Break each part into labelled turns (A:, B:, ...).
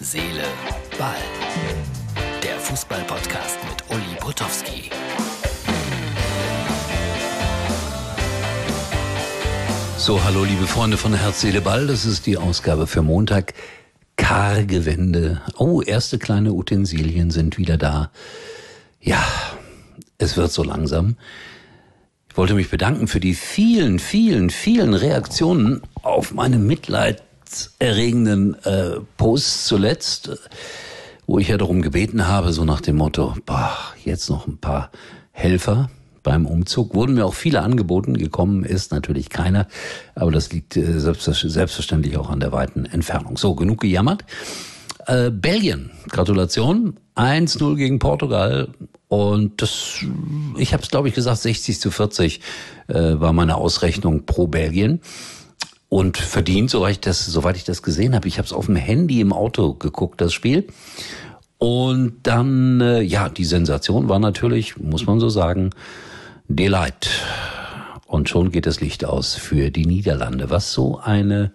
A: Seele, Ball. Der Fußball-Podcast mit Uli Potowski.
B: So, hallo liebe Freunde von Herz, Seele, Ball. Das ist die Ausgabe für Montag. Karge Wände. Oh, erste kleine Utensilien sind wieder da. Ja, es wird so langsam. Ich wollte mich bedanken für die vielen, vielen, vielen Reaktionen auf meine mitleidserregenden äh, Posts zuletzt, wo ich ja darum gebeten habe, so nach dem Motto, boah, jetzt noch ein paar Helfer beim Umzug. Wurden mir auch viele angeboten, gekommen ist natürlich keiner, aber das liegt äh, selbstverständlich auch an der weiten Entfernung. So, genug gejammert. Äh, Belgien, Gratulation, 1-0 gegen Portugal und das, ich habe es glaube ich gesagt, 60 zu 40 äh, war meine Ausrechnung pro Belgien. Und verdient, soweit ich das, soweit ich das gesehen habe. Ich habe es auf dem Handy im Auto geguckt, das Spiel. Und dann, äh, ja, die Sensation war natürlich, muss man so sagen, Delight. Und schon geht das Licht aus für die Niederlande, was so eine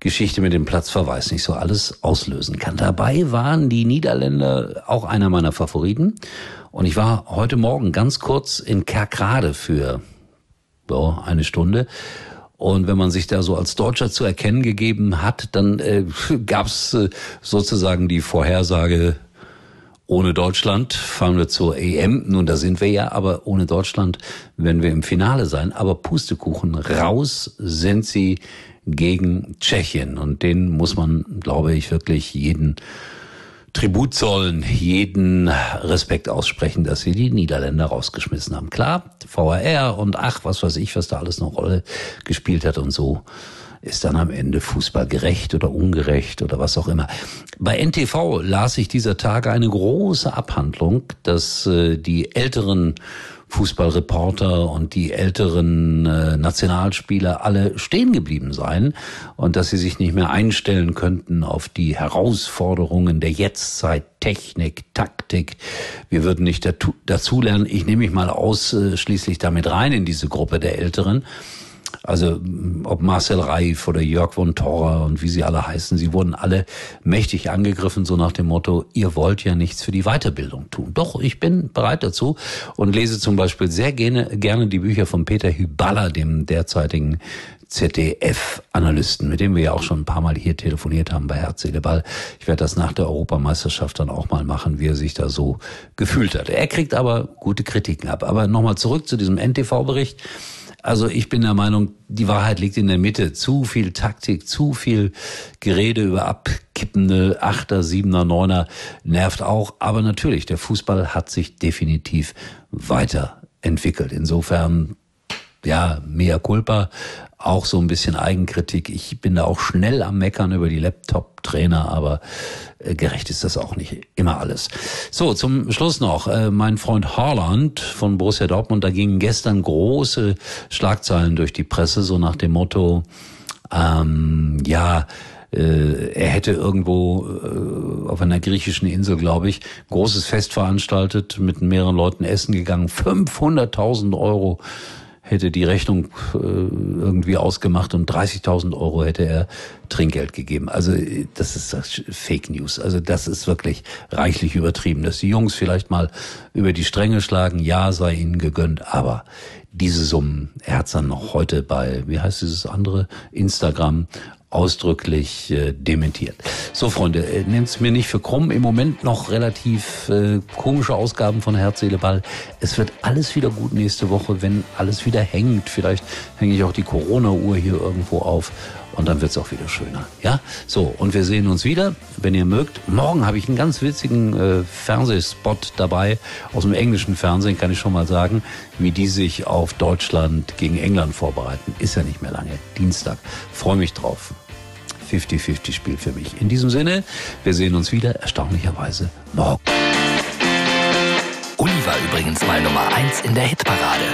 B: Geschichte mit dem Platzverweis nicht so alles auslösen kann. Dabei waren die Niederländer auch einer meiner Favoriten. Und ich war heute Morgen ganz kurz in Kerkrade für so, eine Stunde. Und wenn man sich da so als Deutscher zu erkennen gegeben hat, dann äh, gab es äh, sozusagen die Vorhersage, ohne Deutschland fahren wir zur EM. Nun, da sind wir ja, aber ohne Deutschland werden wir im Finale sein. Aber Pustekuchen, raus sind sie gegen Tschechien. Und den muss man, glaube ich, wirklich jeden Tribut zollen, jeden Respekt aussprechen, dass sie die Niederländer rausgeschmissen haben. Klar, VAR und ach, was weiß ich, was da alles eine Rolle gespielt hat und so ist dann am Ende Fußball gerecht oder ungerecht oder was auch immer. Bei NTV las ich dieser Tage eine große Abhandlung, dass äh, die älteren Fußballreporter und die älteren äh, Nationalspieler alle stehen geblieben seien und dass sie sich nicht mehr einstellen könnten auf die Herausforderungen der Jetztzeit, Technik, Taktik. Wir würden nicht dazulernen. Ich nehme mich mal ausschließlich damit rein in diese Gruppe der Älteren. Also ob Marcel Reif oder Jörg von Torra und wie sie alle heißen, sie wurden alle mächtig angegriffen, so nach dem Motto, ihr wollt ja nichts für die Weiterbildung tun. Doch, ich bin bereit dazu und lese zum Beispiel sehr gerne, gerne die Bücher von Peter Hyballa, dem derzeitigen ZDF-Analysten, mit dem wir ja auch schon ein paar Mal hier telefoniert haben bei Herz, Seele, Ball. Ich werde das nach der Europameisterschaft dann auch mal machen, wie er sich da so gefühlt hat. Er kriegt aber gute Kritiken ab. Aber nochmal zurück zu diesem NTV-Bericht. Also ich bin der Meinung, die Wahrheit liegt in der Mitte. Zu viel Taktik, zu viel Gerede über abkippende Achter, Siebener, Neuner nervt auch. Aber natürlich, der Fußball hat sich definitiv weiterentwickelt. Insofern ja, mea culpa, auch so ein bisschen Eigenkritik. Ich bin da auch schnell am Meckern über die Laptop-Trainer, aber gerecht ist das auch nicht immer alles. So, zum Schluss noch, äh, mein Freund Haaland von Borussia Dortmund, da gingen gestern große Schlagzeilen durch die Presse, so nach dem Motto, ähm, ja, äh, er hätte irgendwo äh, auf einer griechischen Insel, glaube ich, großes Fest veranstaltet, mit mehreren Leuten essen gegangen, 500.000 Euro hätte die Rechnung äh, irgendwie ausgemacht und 30.000 Euro hätte er Trinkgeld gegeben. Also das ist Fake News. Also das ist wirklich reichlich übertrieben. Dass die Jungs vielleicht mal über die Stränge schlagen, ja, sei ihnen gegönnt, aber diese Summen, er hat dann noch heute bei, wie heißt dieses andere, Instagram ausdrücklich äh, dementiert. So, Freunde, äh, nehmt mir nicht für krumm. Im Moment noch relativ äh, komische Ausgaben von Herz, Seele, Ball. Es wird alles wieder gut nächste Woche, wenn alles wieder hängt. Vielleicht hänge ich auch die Corona-Uhr hier irgendwo auf und dann wird's auch wieder schöner. Ja, so und wir sehen uns wieder, wenn ihr mögt. Morgen habe ich einen ganz witzigen äh, Fernsehspot dabei aus dem englischen Fernsehen, kann ich schon mal sagen, wie die sich auf Deutschland gegen England vorbereiten. Ist ja nicht mehr lange. Dienstag. Freue mich drauf. 50-50 Spiel für mich. In diesem Sinne, wir sehen uns wieder, erstaunlicherweise morgen.
A: Uli war übrigens mal Nummer 1 in der Hitparade.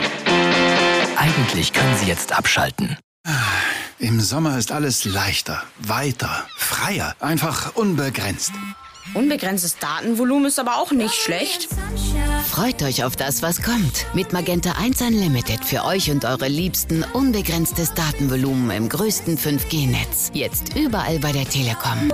A: Eigentlich können Sie jetzt abschalten.
C: Im Sommer ist alles leichter, weiter, freier, einfach unbegrenzt.
D: Unbegrenztes Datenvolumen ist aber auch nicht schlecht.
E: Freut euch auf das, was kommt. Mit Magenta 1 Unlimited für euch und eure Liebsten unbegrenztes Datenvolumen im größten 5G-Netz. Jetzt überall bei der Telekom.